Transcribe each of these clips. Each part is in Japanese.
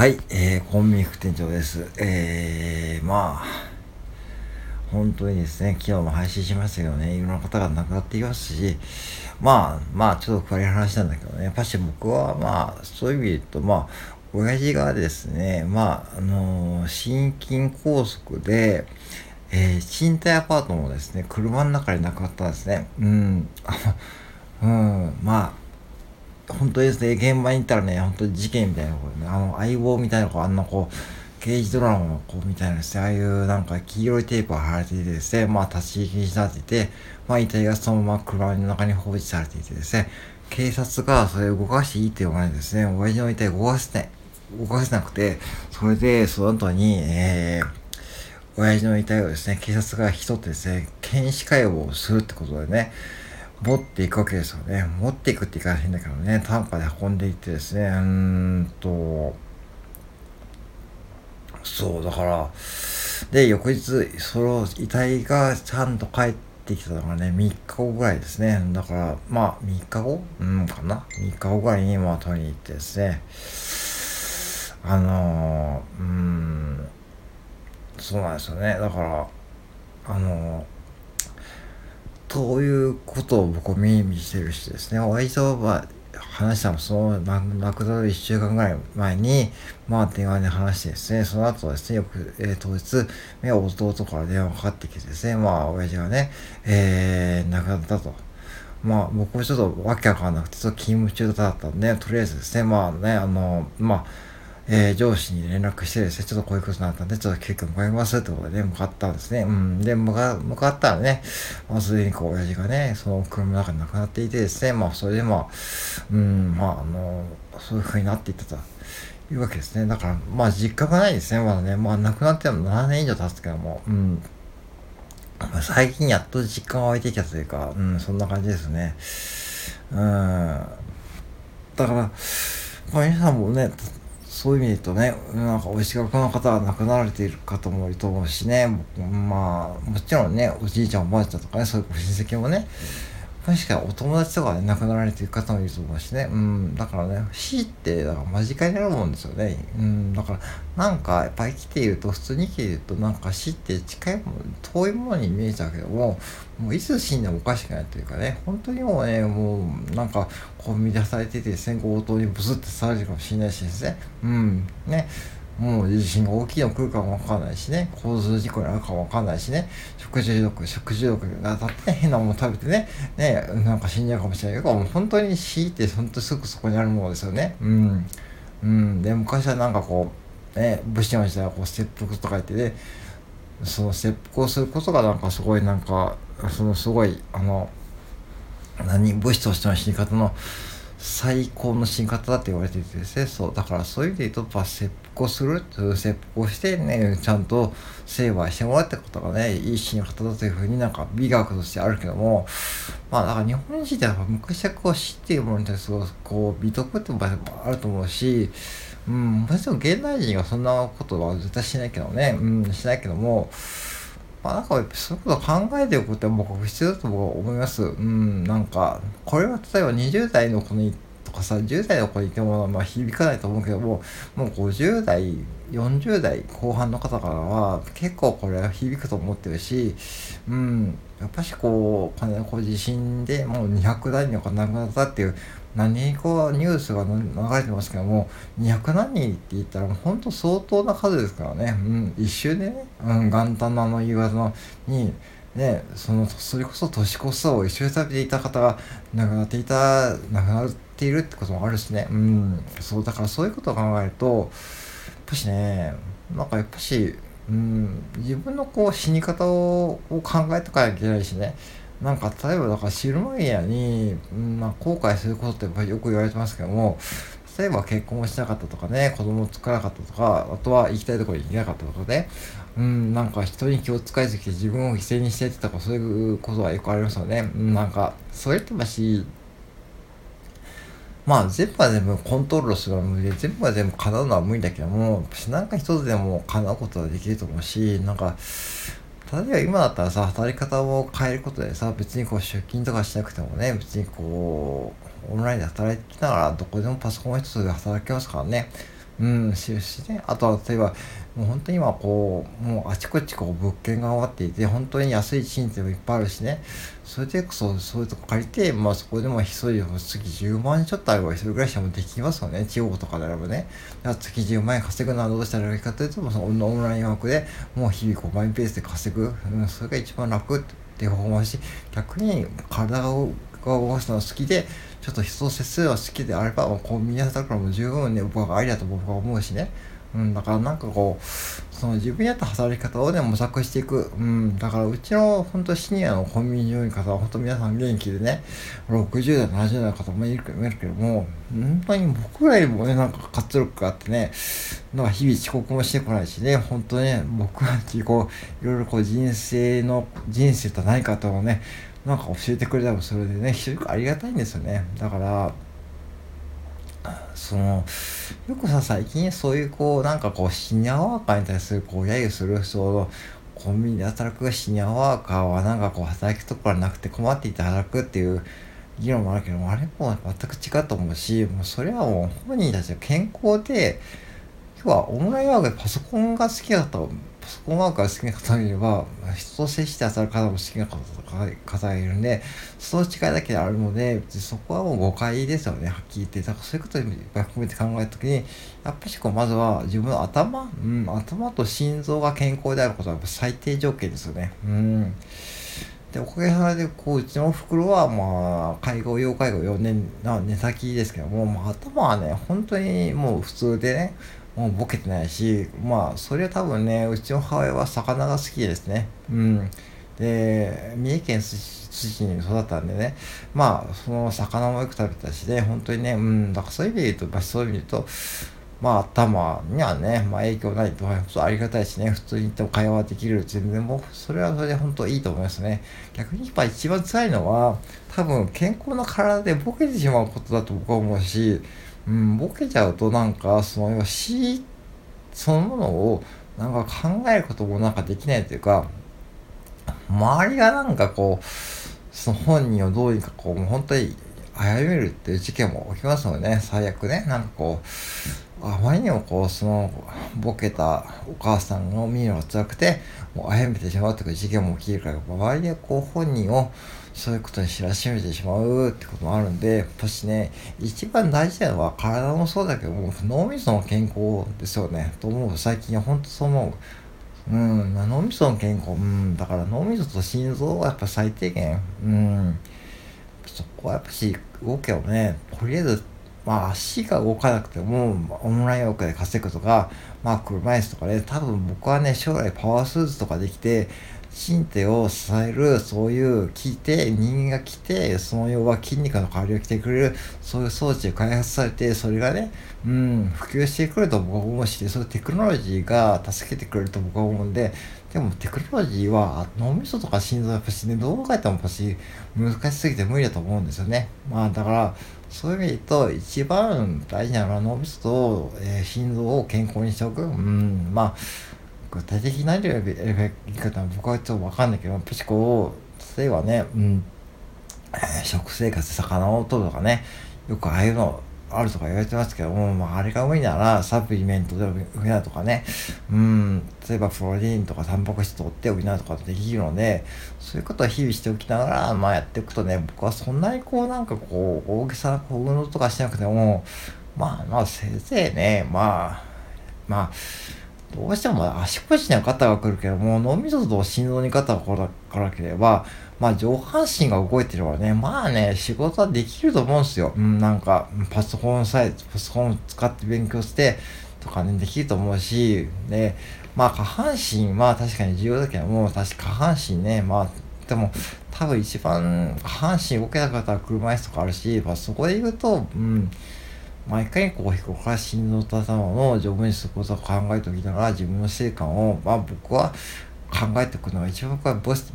はい、えー、コンビニ副店長です。えー、まあ、本当にですね、昨日も配信しましたけどね、いろんな方が亡くなっていますし、まあ、まあ、ちょっと暗い話なんだけどね、やっぱし僕は、まあ、そういう意味で言うと、まあ、親父がですね、まあ、あのー、心筋梗塞で、えー、賃貸アパートもですね、車の中で亡くなったんですね。うん、うん、まあ、本当ですね、現場に行ったらね、本当に事件みたいな、ね、あの、相棒みたいな子、あんなこう、刑事ドラマの子みたいなですね、ああいうなんか黄色いテープが貼られていてですね、まあ立ち入りになっていて、まあ遺体がそのまま車の中に放置されていてですね、警察がそれを動かしていいって言わないですね、親父の遺体を動かせない、動かせなくて、それでその後に、えー、親父の遺体をですね、警察が引き取ってですね、検視解剖をするってことでね、持っていくわけですよね。持っていくって言い方変だけどね、担架で運んでいってですね、うーんと、そう、だから、で、翌日、その遺体がちゃんと帰ってきたのがね、3日後ぐらいですね。だから、まあ、3日後？うんかな ?3 日後ぐらいに、まあ、取りに行ってですね、あのー、うん、そうなんですよね。だから、あのーということを僕は耳にしてるしですね、割とは話したのその亡くなる1週間ぐらい前に、まあ電話で話してですね、その後ですね、よく、えー、当日、弟から電話かかってきてですね、まあ親父がね、えー、亡くなったと。まあ僕もちょっとわけわかんなくて、ちょっと勤務中だったんで、とりあえずですね、まあね、あの、まあ、えー、上司に連絡してですね、ちょっとこういうことになったんで、ちょっと急遽向かいますってことでね、向かったんですね。うん。で、向か、向かったらね、まあ、すでにこう、親父がね、その車の中に亡くなっていてですね、まあ、それでまあ、うん、まあ、あの、そういう風になっていったと。いうわけですね。だから、まあ、実家がないですね、まだね。まあ、亡くなっても7年以上経つけども、うん。まあ、最近やっと実感が湧いてきたというか、うん、そんな感じですね。うん。だから、まあ、皆さんもね、そういう意味で言うとね、なんかお石垣の方は亡くなられている方もいると思うしね、まあ、もちろんね、おじいちゃんおばあちゃんとかね、そういうご親戚もね、確かにお友達とかね、亡くなられている方もいると思うしね。うん。だからね、死って、だから間近にあるもんですよね。うん。だから、なんか、やっぱり生きていると、普通に生きていると、なんか死って近いもの、遠いものに見えちゃうけども、もういつ死んでもおかしくないというかね、本当にもうね、もう、なんか、コンビニで働いててですね、強盗にブスってされるかもしれないしですね。うん。ね。もう地震が大きいの来るかもわかんないしね、交通事故に遭うかもわかんないしね、食中毒、食中毒が当たって変なもの食べてね、ね、なんか死んじゃうかもしれないけど、本当に死って本当にすぐそこにあるものですよね。うん。うん。で、昔はなんかこう、ね、武士の時代はこう、切腹とか言ってね、その切腹をすることがなんかすごいなんか、そのすごい、あの、何、武士としての死に方の、最高の死に方だって言われててですね、そう、だからそういう意味で言うと、まあ、切腹する、切腹してね、ちゃんと成敗してもらってことがね、いい死に方だというふうになんか美学としてあるけども、まあ、だから日本人ってやっぱ昔はこう死っていうものに対するこう美徳って場合もあると思うし、うん、もちろん現代人がそんなことは絶対しないけどね、うん、しないけども、まあなんかそういうこと考えておくって僕必要だと思います。うん、なんか、これは例えば20代の子にとかさ、10代の子にいてもまあ響かないと思うけども、もう50代、40代後半の方からは結構これは響くと思ってるし、うん、やっぱしこう、こう地震でもう200代の方亡くなったっていう何人こうニュースが流れてますけども200何人って言ったら本当相当な数ですからね、うん、一瞬でね、うん、元旦のあの夕方にねそのそれこそ年越しそを一緒に食べていた方が亡くなっていた亡くなっているってこともあるしね。うん。そうだからそういうことを考えるとやっぱしねなんかやっぱしうん、自分のこう死に方を考えとかなきゃいけないしね。なんか例えばだからシルマリアに、まあ、後悔することってやっぱりよく言われてますけども例えば結婚をしなかったとかね子供を作らなかったとかあとは行きたいところに行けなかったとかね。うんなんか人に気を使いすぎて自分を犠牲にしてってとかそういうことはよくありますよね、うん、なんかそれってましまあ全部は全部コントロールするのは無理で全部は全部叶うのは無理だけどもなんか一つでも叶うことはできると思うしなんか例えば今だったらさ、働き方を変えることでさ、別にこう出勤とかしなくてもね、別にこう、オンラインで働きながらどこでもパソコン一つで働けますからね。うんしるしねあとは例えばもう本当に今こうもうあちこちこう物件が終わっていて本当に安い賃貸もいっぱいあるしね。それでこそそういうとこ借りてまあそこでも一人月10万円ちょっとあれば一人暮らしもできますよね。地方とかであればね。だから月10万円稼ぐのはどうしたらいいかというとそのオンラインワークでもう日々こうマイペースで稼ぐ、うん、それが一番楽っていう方法もあるし逆に体を動かすのが好きでちょっと人と接するのが好きであればこう皆さんからも十分ね僕はありだと僕は思うしね。うん、だからなんかこうその自分に合った働き方をね模索していく、うん、だからうちの本当シニアのコンビニの方は本当皆さん元気でね60代70代の方もいるけども本当に僕らよりもねなんか活力があってねなんか日々遅刻もしてこないしね本当ね僕らにこういろいろこう人生の人生と何かとをねなんか教えてくれたらそれでね非常にありがたいんですよね。だからそのよくさ最近そういうこうなんかこうシニアワーカーに対するこう揶揄するそのコンビニで働くシニアワーカーはなんかこう働くところなくて困っていて働くっていう議論もあるけどあれも全く違うと思うしもうそれはもう本人たちは健康で要はオンラインワークでパソコンが好きだとパソコンワークが好きな方もいれば人と接して当たる方も好きな方がいるんでその違いだけあるのでそこはもう誤解ですよね。はっきり言って。だからそういうことを含めて考えた時にやっぱりこうまずは自分の頭、うん、頭と心臓が健康であることは最低条件ですよね。うん。でおかげさまでこううちのおふくろはまあ介護要介護4年な寝先ですけども、まあ、頭はね本当にもう普通でねもうボケてないしまあそれは多分ねうちの母親は魚が好きですね。うん。で三重県津市に育ったんでね。まあその魚もよく食べたしね。本当にねうん。だからそういう意味で言うと、まあ、そういう意味で言うとまあ頭にはね、まあ、影響ないとありがたいしね。普通に言っても会話できる。全然もうそれはそれで本当いいと思いますね。逆にやっぱ一番辛いのは多分健康な体でボケてしまうことだと僕は思うしうん、ボケちゃうとなんかその死そのものをなんか考えることもなんかできないというか周りがなんかこうその本人をどうにかこうもう本当に殺めるっていう事件も起きますのでね。最悪ね。なんかこうあまりにもこうそのボケたお母さんを見るのが辛くてもう殺めてしまうという事件も起きるから周りでこう本人をそういうことに知らしめてしまうってこともあるんで、やっぱしね、一番大事なのは体もそうだけども、脳みその健康ですよね。と思う。最近は本当そう思う。うん、脳みその健康、うん、だから脳みそと心臓はやっぱ最低限、うん、そこはやっぱし動けばね、とりあえず、まあ足が動かなくても、オンラインワークで稼ぐとか、まあ車椅子とかね、多分僕はね、将来パワースーツとかできて、身体を支える、そういう聞いて、人間が来て、その要は筋肉の代わりを来てくれる、そういう装置が開発されて、それがね、うん、普及してくると僕は思うし、そういうテクノロジーが助けてくれると僕は思うんで、でもテクノロジーは脳みそとか心臓やっぱしね、どう考えてもやっぱし難しすぎて無理だと思うんですよね。まあだから、そういう意味で言うと、一番大事なのは脳みそと、えー、心臓を健康にしておく。うん、まあ、具体的な言い方は僕はちょっとわかんないけど、やっぱしこう、例えばね、うん、えー、食生活魚を取るとかね、よくああいうのあるとか言われてますけども、まあ、あれが無理ならサプリメントで補うとかね、うん、例えばプロテインとかタンパク質取って補うとかできるので、そういうことは日々しておきながら、まあやっていくとね、僕はそんなにこうなんかこう、大げさなこう運動とかしなくても、まあまあせいぜいね、まあ、まあ、どうしても足腰には肩が来るけども、脳みそと心臓に肩が来なければ、まあ上半身が動いてればね、まあね、仕事はできると思うんですよ。うん、なんか、パソコンさえ、パソコン使って勉強して、とかね、できると思うし、で、まあ下半身、まあ確かに重要だけども、確か下半身ね、まあ、でも、多分一番下半身動けなかったら車椅子とかあるし、まあそこで言うと、うん、毎回こう、ここから心臓と頭の丈夫にすることを考えておきながら自分の成果を、まあ僕は考えておくのが一番これボス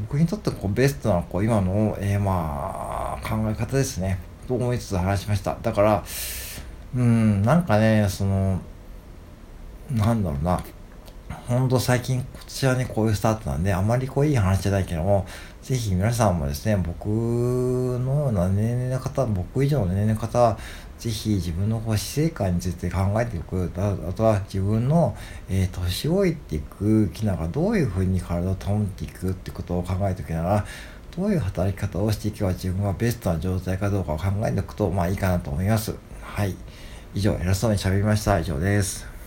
僕にとってこうベストなこう今の、えー、まあ考え方ですね。と思いつつ話しました。だから、うん、なんかね、その、なんだろうな。ほんと最近、こちらね、こういうスタートなんで、あまりこういい話じゃないけども、ぜひ皆さんもですね、僕のような年齢の方、僕以上の年齢の方、ぜひ自分の死生観について考えていく。あとは自分の、えー、年老いていく機能がどういうふうに体を保っていくってことを考えておきながら、どういう働き方をしていけば自分がベストな状態かどうかを考えておくと、まあいいかなと思います。はい。以上、偉そうに喋りました。以上です。